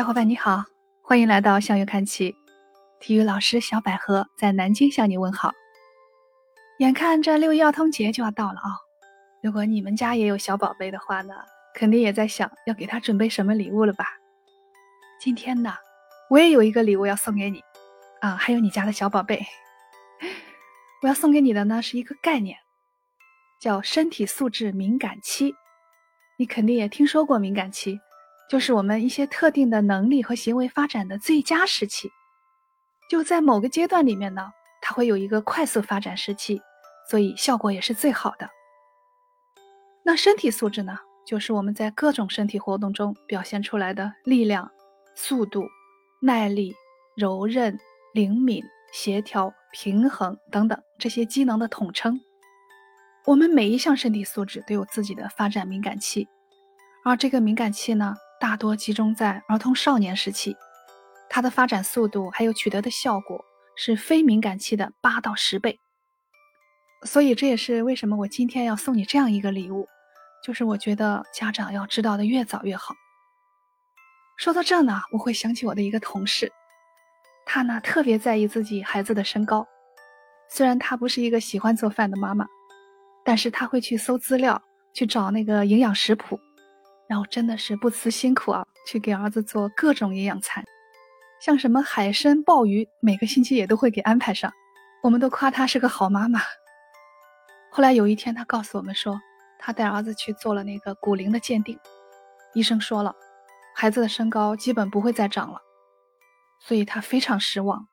小伙伴你好，欢迎来到向右看齐，体育老师小百合在南京向你问好。眼看这六一儿童节就要到了啊，如果你们家也有小宝贝的话呢，肯定也在想要给他准备什么礼物了吧？今天呢，我也有一个礼物要送给你啊，还有你家的小宝贝。我要送给你的呢是一个概念，叫身体素质敏感期。你肯定也听说过敏感期。就是我们一些特定的能力和行为发展的最佳时期，就在某个阶段里面呢，它会有一个快速发展时期，所以效果也是最好的。那身体素质呢，就是我们在各种身体活动中表现出来的力量、速度、耐力、柔韧、灵敏、协调、平衡等等这些机能的统称。我们每一项身体素质都有自己的发展敏感期，而这个敏感期呢。大多集中在儿童少年时期，它的发展速度还有取得的效果是非敏感期的八到十倍。所以这也是为什么我今天要送你这样一个礼物，就是我觉得家长要知道的越早越好。说到这呢，我会想起我的一个同事，她呢特别在意自己孩子的身高，虽然她不是一个喜欢做饭的妈妈，但是她会去搜资料，去找那个营养食谱。然后真的是不辞辛苦啊，去给儿子做各种营养餐，像什么海参、鲍鱼，每个星期也都会给安排上。我们都夸她是个好妈妈。后来有一天，她告诉我们说，她带儿子去做了那个骨龄的鉴定，医生说了，孩子的身高基本不会再长了，所以她非常失望。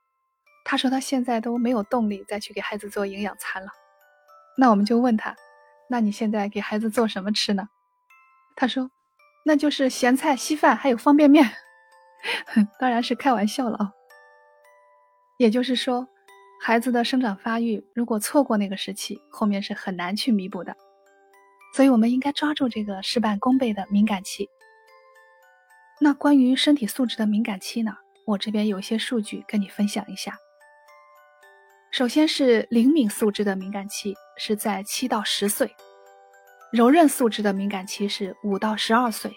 她说她现在都没有动力再去给孩子做营养餐了。那我们就问她，那你现在给孩子做什么吃呢？她说。那就是咸菜、稀饭，还有方便面，当然是开玩笑了啊。也就是说，孩子的生长发育如果错过那个时期，后面是很难去弥补的。所以，我们应该抓住这个事半功倍的敏感期。那关于身体素质的敏感期呢？我这边有一些数据跟你分享一下。首先是灵敏素质的敏感期，是在七到十岁。柔韧素质的敏感期是五到十二岁，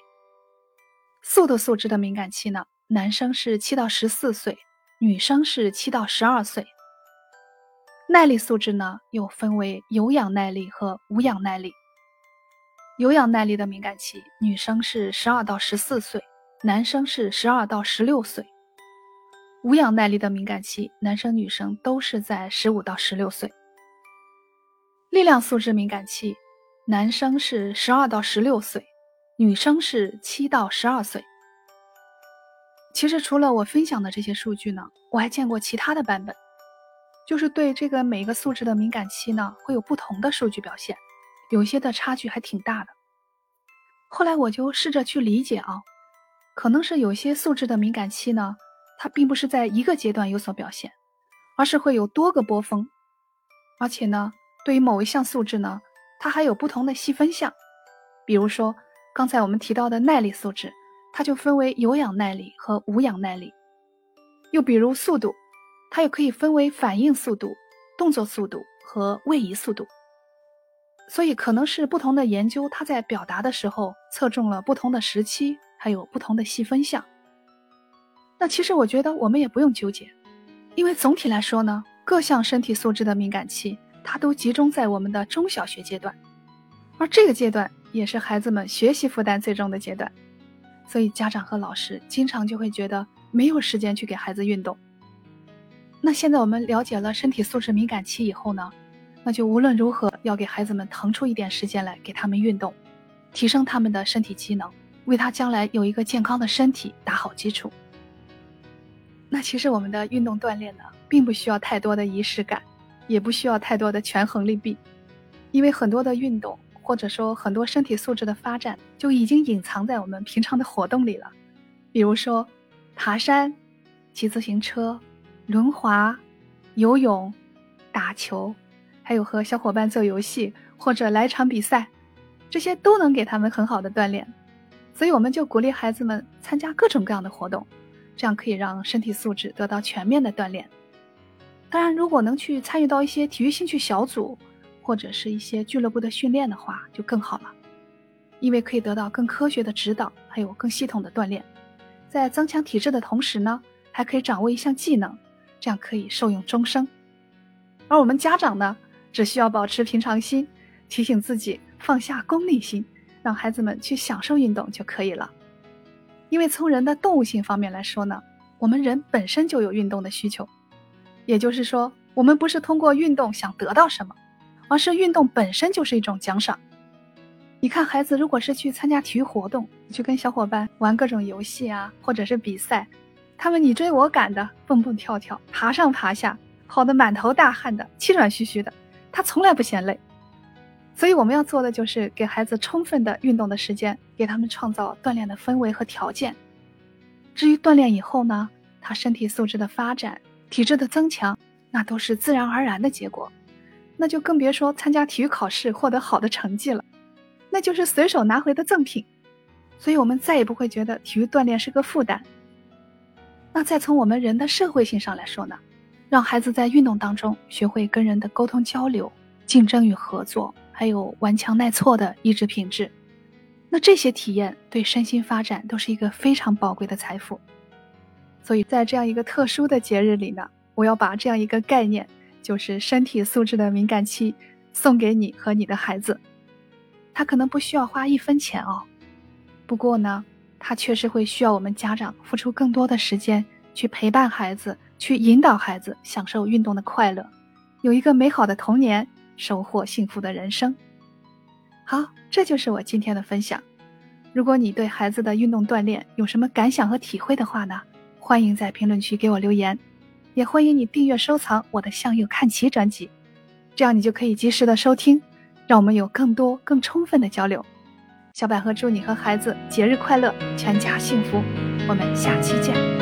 速度素质的敏感期呢？男生是七到十四岁，女生是七到十二岁。耐力素质呢，又分为有氧耐力和无氧耐力。有氧耐力的敏感期，女生是十二到十四岁，男生是十二到十六岁。无氧耐力的敏感期，男生女生都是在十五到十六岁。力量素质敏感期。男生是十二到十六岁，女生是七到十二岁。其实除了我分享的这些数据呢，我还见过其他的版本，就是对这个每个素质的敏感期呢，会有不同的数据表现，有些的差距还挺大的。后来我就试着去理解啊，可能是有些素质的敏感期呢，它并不是在一个阶段有所表现，而是会有多个波峰，而且呢，对于某一项素质呢。它还有不同的细分项，比如说刚才我们提到的耐力素质，它就分为有氧耐力和无氧耐力；又比如速度，它又可以分为反应速度、动作速度和位移速度。所以可能是不同的研究，它在表达的时候侧重了不同的时期，还有不同的细分项。那其实我觉得我们也不用纠结，因为总体来说呢，各项身体素质的敏感期。它都集中在我们的中小学阶段，而这个阶段也是孩子们学习负担最重的阶段，所以家长和老师经常就会觉得没有时间去给孩子运动。那现在我们了解了身体素质敏感期以后呢，那就无论如何要给孩子们腾出一点时间来给他们运动，提升他们的身体机能，为他将来有一个健康的身体打好基础。那其实我们的运动锻炼呢，并不需要太多的仪式感。也不需要太多的权衡利弊，因为很多的运动或者说很多身体素质的发展就已经隐藏在我们平常的活动里了。比如说，爬山、骑自行车、轮滑、游泳、打球，还有和小伙伴做游戏或者来场比赛，这些都能给他们很好的锻炼。所以我们就鼓励孩子们参加各种各样的活动，这样可以让身体素质得到全面的锻炼。当然，如果能去参与到一些体育兴趣小组，或者是一些俱乐部的训练的话，就更好了，因为可以得到更科学的指导，还有更系统的锻炼，在增强体质的同时呢，还可以掌握一项技能，这样可以受用终生。而我们家长呢，只需要保持平常心，提醒自己放下功利心，让孩子们去享受运动就可以了。因为从人的动物性方面来说呢，我们人本身就有运动的需求，也就是说，我们不是通过运动想得到什么，而是运动本身就是一种奖赏。你看，孩子如果是去参加体育活动，去跟小伙伴玩各种游戏啊，或者是比赛，他们你追我赶的，蹦蹦跳跳，爬上爬下，跑得满头大汗的，气喘吁吁的，他从来不嫌累。所以我们要做的就是给孩子充分的运动的时间，给他们创造锻炼的氛围和条件。至于锻炼以后呢，他身体素质的发展、体质的增强，那都是自然而然的结果，那就更别说参加体育考试获得好的成绩了。那就是随手拿回的赠品，所以我们再也不会觉得体育锻炼是个负担。那再从我们人的社会性上来说呢，让孩子在运动当中学会跟人的沟通交流、竞争与合作，还有顽强耐挫的意志品质，那这些体验对身心发展都是一个非常宝贵的财富。所以在这样一个特殊的节日里呢，我要把这样一个概念，就是身体素质的敏感期，送给你和你的孩子。他可能不需要花一分钱哦，不过呢，他确实会需要我们家长付出更多的时间去陪伴孩子，去引导孩子享受运动的快乐，有一个美好的童年，收获幸福的人生。好，这就是我今天的分享。如果你对孩子的运动锻炼有什么感想和体会的话呢，欢迎在评论区给我留言，也欢迎你订阅收藏我的向右看齐专辑，这样你就可以及时的收听。让我们有更多、更充分的交流。小百合祝你和孩子节日快乐，全家幸福。我们下期见。